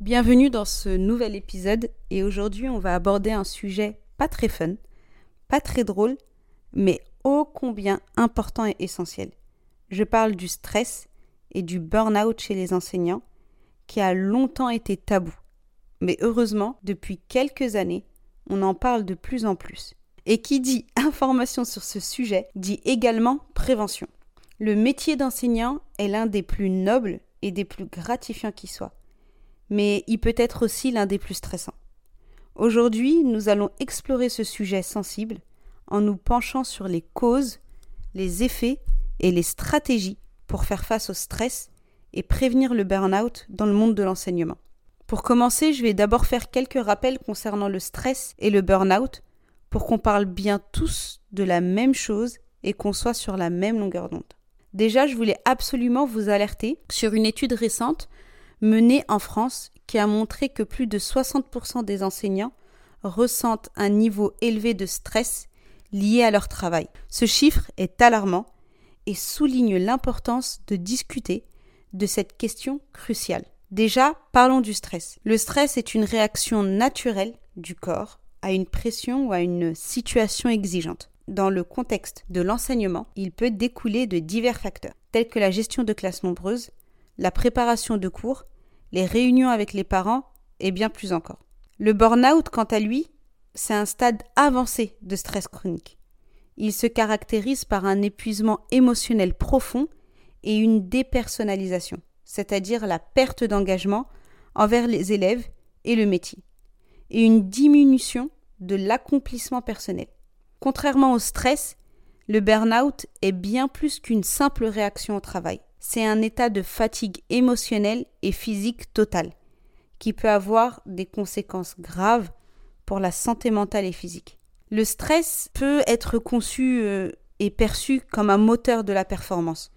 Bienvenue dans ce nouvel épisode et aujourd'hui on va aborder un sujet pas très fun, pas très drôle, mais ô combien important et essentiel. Je parle du stress et du burn-out chez les enseignants qui a longtemps été tabou. Mais heureusement, depuis quelques années, on en parle de plus en plus. Et qui dit information sur ce sujet dit également prévention. Le métier d'enseignant est l'un des plus nobles et des plus gratifiants qui soient, mais il peut être aussi l'un des plus stressants. Aujourd'hui, nous allons explorer ce sujet sensible en nous penchant sur les causes, les effets et les stratégies pour faire face au stress et prévenir le burn-out dans le monde de l'enseignement. Pour commencer, je vais d'abord faire quelques rappels concernant le stress et le burn-out pour qu'on parle bien tous de la même chose et qu'on soit sur la même longueur d'onde. Déjà, je voulais absolument vous alerter sur une étude récente menée en France qui a montré que plus de 60% des enseignants ressentent un niveau élevé de stress lié à leur travail. Ce chiffre est alarmant et souligne l'importance de discuter de cette question cruciale. Déjà, parlons du stress. Le stress est une réaction naturelle du corps à une pression ou à une situation exigeante. Dans le contexte de l'enseignement, il peut découler de divers facteurs, tels que la gestion de classes nombreuses, la préparation de cours, les réunions avec les parents et bien plus encore. Le burn-out, quant à lui, c'est un stade avancé de stress chronique. Il se caractérise par un épuisement émotionnel profond et une dépersonnalisation, c'est-à-dire la perte d'engagement envers les élèves et le métier et une diminution de l'accomplissement personnel. Contrairement au stress, le burn-out est bien plus qu'une simple réaction au travail. C'est un état de fatigue émotionnelle et physique totale, qui peut avoir des conséquences graves pour la santé mentale et physique. Le stress peut être conçu euh, et perçu comme un moteur de la performance.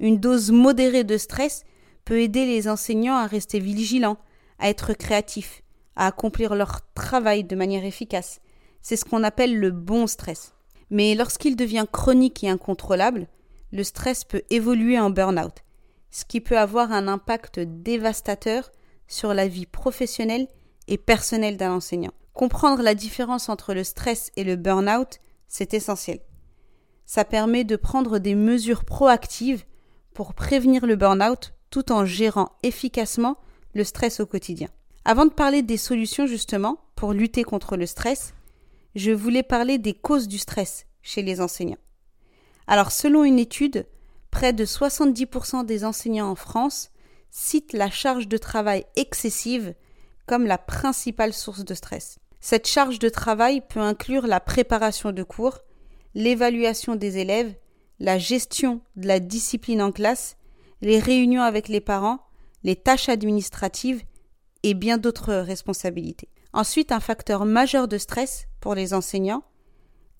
Une dose modérée de stress peut aider les enseignants à rester vigilants, à être créatifs, à accomplir leur travail de manière efficace. C'est ce qu'on appelle le bon stress. Mais lorsqu'il devient chronique et incontrôlable, le stress peut évoluer en burn-out, ce qui peut avoir un impact dévastateur sur la vie professionnelle et personnelle d'un enseignant. Comprendre la différence entre le stress et le burn-out, c'est essentiel. Ça permet de prendre des mesures proactives pour prévenir le burn-out tout en gérant efficacement le stress au quotidien. Avant de parler des solutions justement pour lutter contre le stress, je voulais parler des causes du stress chez les enseignants. Alors selon une étude, près de 70% des enseignants en France citent la charge de travail excessive comme la principale source de stress. Cette charge de travail peut inclure la préparation de cours, l'évaluation des élèves, la gestion de la discipline en classe, les réunions avec les parents, les tâches administratives et bien d'autres responsabilités. Ensuite, un facteur majeur de stress pour les enseignants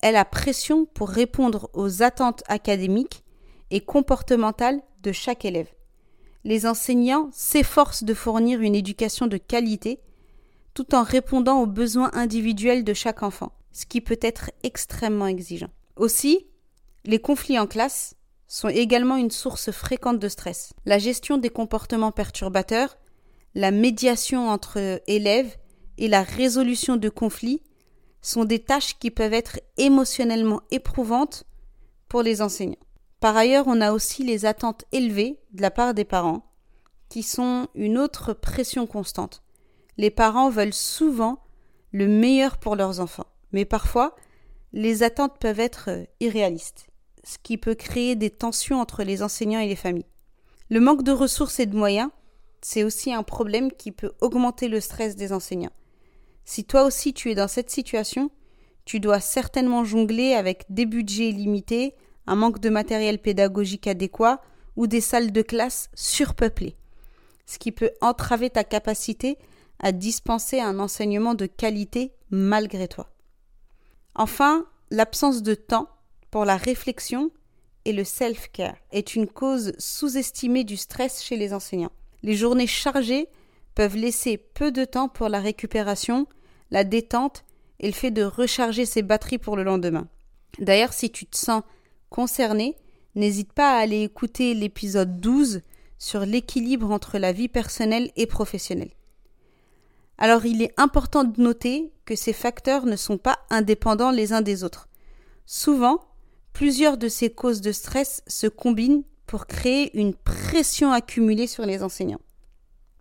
est la pression pour répondre aux attentes académiques et comportementales de chaque élève. Les enseignants s'efforcent de fournir une éducation de qualité tout en répondant aux besoins individuels de chaque enfant, ce qui peut être extrêmement exigeant. Aussi, les conflits en classe sont également une source fréquente de stress. La gestion des comportements perturbateurs la médiation entre élèves et la résolution de conflits sont des tâches qui peuvent être émotionnellement éprouvantes pour les enseignants. Par ailleurs, on a aussi les attentes élevées de la part des parents, qui sont une autre pression constante. Les parents veulent souvent le meilleur pour leurs enfants. Mais parfois, les attentes peuvent être irréalistes, ce qui peut créer des tensions entre les enseignants et les familles. Le manque de ressources et de moyens, c'est aussi un problème qui peut augmenter le stress des enseignants. Si toi aussi tu es dans cette situation, tu dois certainement jongler avec des budgets limités, un manque de matériel pédagogique adéquat ou des salles de classe surpeuplées, ce qui peut entraver ta capacité à dispenser un enseignement de qualité malgré toi. Enfin, l'absence de temps pour la réflexion et le self-care est une cause sous-estimée du stress chez les enseignants. Les journées chargées peuvent laisser peu de temps pour la récupération, la détente et le fait de recharger ses batteries pour le lendemain. D'ailleurs, si tu te sens concerné, n'hésite pas à aller écouter l'épisode 12 sur l'équilibre entre la vie personnelle et professionnelle. Alors il est important de noter que ces facteurs ne sont pas indépendants les uns des autres. Souvent, plusieurs de ces causes de stress se combinent pour créer une pression accumulée sur les enseignants.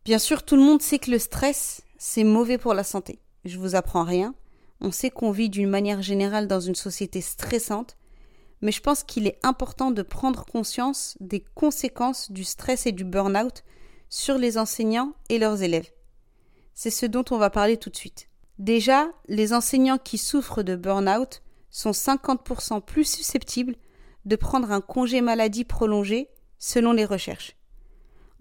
Bien sûr, tout le monde sait que le stress, c'est mauvais pour la santé. Je vous apprends rien. On sait qu'on vit d'une manière générale dans une société stressante, mais je pense qu'il est important de prendre conscience des conséquences du stress et du burn-out sur les enseignants et leurs élèves. C'est ce dont on va parler tout de suite. Déjà, les enseignants qui souffrent de burn-out sont 50% plus susceptibles de prendre un congé maladie prolongé selon les recherches.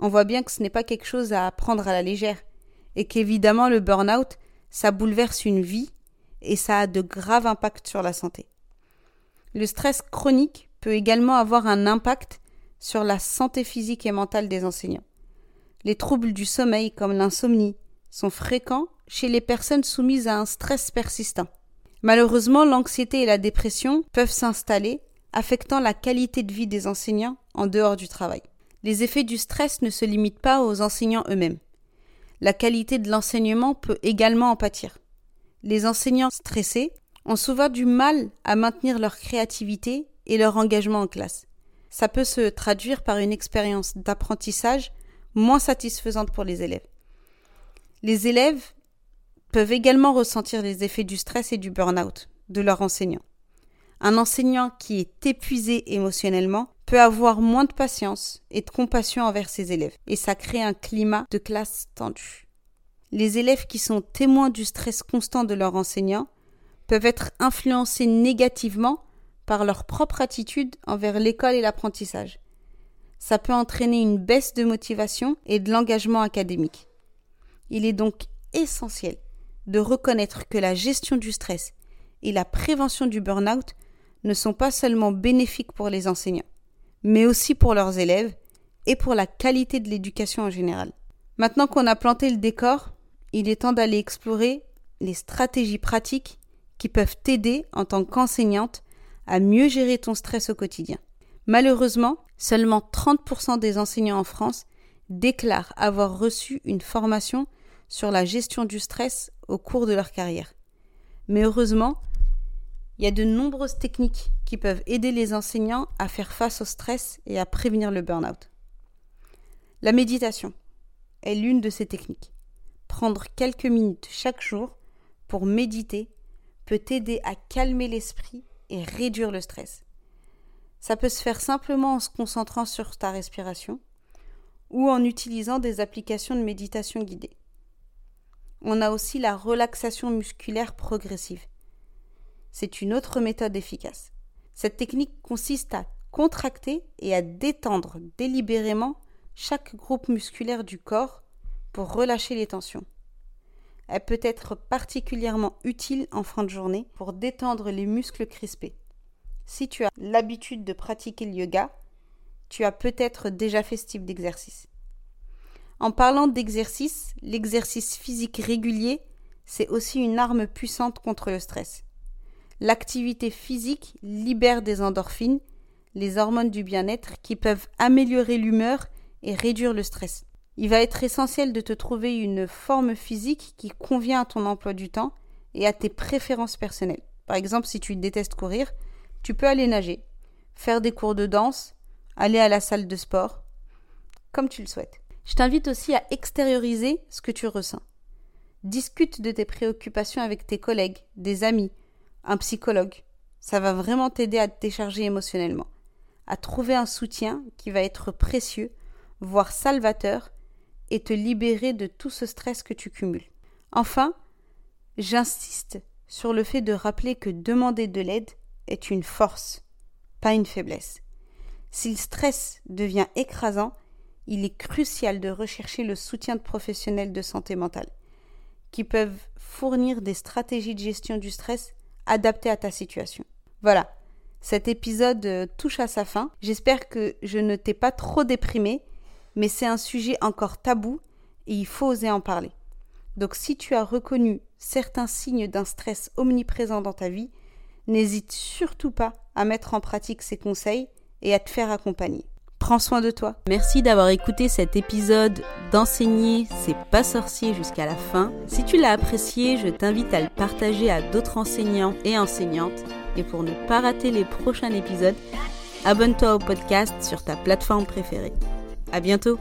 On voit bien que ce n'est pas quelque chose à prendre à la légère et qu'évidemment le burn-out, ça bouleverse une vie et ça a de graves impacts sur la santé. Le stress chronique peut également avoir un impact sur la santé physique et mentale des enseignants. Les troubles du sommeil comme l'insomnie sont fréquents chez les personnes soumises à un stress persistant. Malheureusement, l'anxiété et la dépression peuvent s'installer, affectant la qualité de vie des enseignants en dehors du travail. Les effets du stress ne se limitent pas aux enseignants eux-mêmes. La qualité de l'enseignement peut également en pâtir. Les enseignants stressés ont souvent du mal à maintenir leur créativité et leur engagement en classe. Ça peut se traduire par une expérience d'apprentissage moins satisfaisante pour les élèves. Les élèves peuvent également ressentir les effets du stress et du burn-out de leur enseignant. Un enseignant qui est épuisé émotionnellement peut avoir moins de patience et de compassion envers ses élèves, et ça crée un climat de classe tendu. Les élèves qui sont témoins du stress constant de leur enseignant peuvent être influencés négativement par leur propre attitude envers l'école et l'apprentissage. Ça peut entraîner une baisse de motivation et de l'engagement académique. Il est donc essentiel de reconnaître que la gestion du stress et la prévention du burn-out ne sont pas seulement bénéfiques pour les enseignants, mais aussi pour leurs élèves et pour la qualité de l'éducation en général. Maintenant qu'on a planté le décor, il est temps d'aller explorer les stratégies pratiques qui peuvent t'aider en tant qu'enseignante à mieux gérer ton stress au quotidien. Malheureusement, seulement 30% des enseignants en France déclarent avoir reçu une formation sur la gestion du stress au cours de leur carrière. Mais heureusement, il y a de nombreuses techniques qui peuvent aider les enseignants à faire face au stress et à prévenir le burn-out. La méditation est l'une de ces techniques. Prendre quelques minutes chaque jour pour méditer peut t'aider à calmer l'esprit et réduire le stress. Ça peut se faire simplement en se concentrant sur ta respiration ou en utilisant des applications de méditation guidée. On a aussi la relaxation musculaire progressive. C'est une autre méthode efficace. Cette technique consiste à contracter et à détendre délibérément chaque groupe musculaire du corps pour relâcher les tensions. Elle peut être particulièrement utile en fin de journée pour détendre les muscles crispés. Si tu as l'habitude de pratiquer le yoga, tu as peut-être déjà fait ce type d'exercice. En parlant d'exercice, l'exercice physique régulier, c'est aussi une arme puissante contre le stress. L'activité physique libère des endorphines, les hormones du bien-être qui peuvent améliorer l'humeur et réduire le stress. Il va être essentiel de te trouver une forme physique qui convient à ton emploi du temps et à tes préférences personnelles. Par exemple, si tu détestes courir, tu peux aller nager, faire des cours de danse, aller à la salle de sport, comme tu le souhaites. Je t'invite aussi à extérioriser ce que tu ressens. Discute de tes préoccupations avec tes collègues, des amis, un psychologue. Ça va vraiment t'aider à te décharger émotionnellement, à trouver un soutien qui va être précieux, voire salvateur, et te libérer de tout ce stress que tu cumules. Enfin, j'insiste sur le fait de rappeler que demander de l'aide est une force, pas une faiblesse. Si le stress devient écrasant, il est crucial de rechercher le soutien de professionnels de santé mentale, qui peuvent fournir des stratégies de gestion du stress adaptées à ta situation. Voilà, cet épisode euh, touche à sa fin. J'espère que je ne t'ai pas trop déprimé, mais c'est un sujet encore tabou et il faut oser en parler. Donc si tu as reconnu certains signes d'un stress omniprésent dans ta vie, n'hésite surtout pas à mettre en pratique ces conseils et à te faire accompagner. Prends soin de toi. Merci d'avoir écouté cet épisode d'enseigner c'est pas sorcier jusqu'à la fin. Si tu l'as apprécié, je t'invite à le partager à d'autres enseignants et enseignantes. Et pour ne pas rater les prochains épisodes, abonne-toi au podcast sur ta plateforme préférée. À bientôt!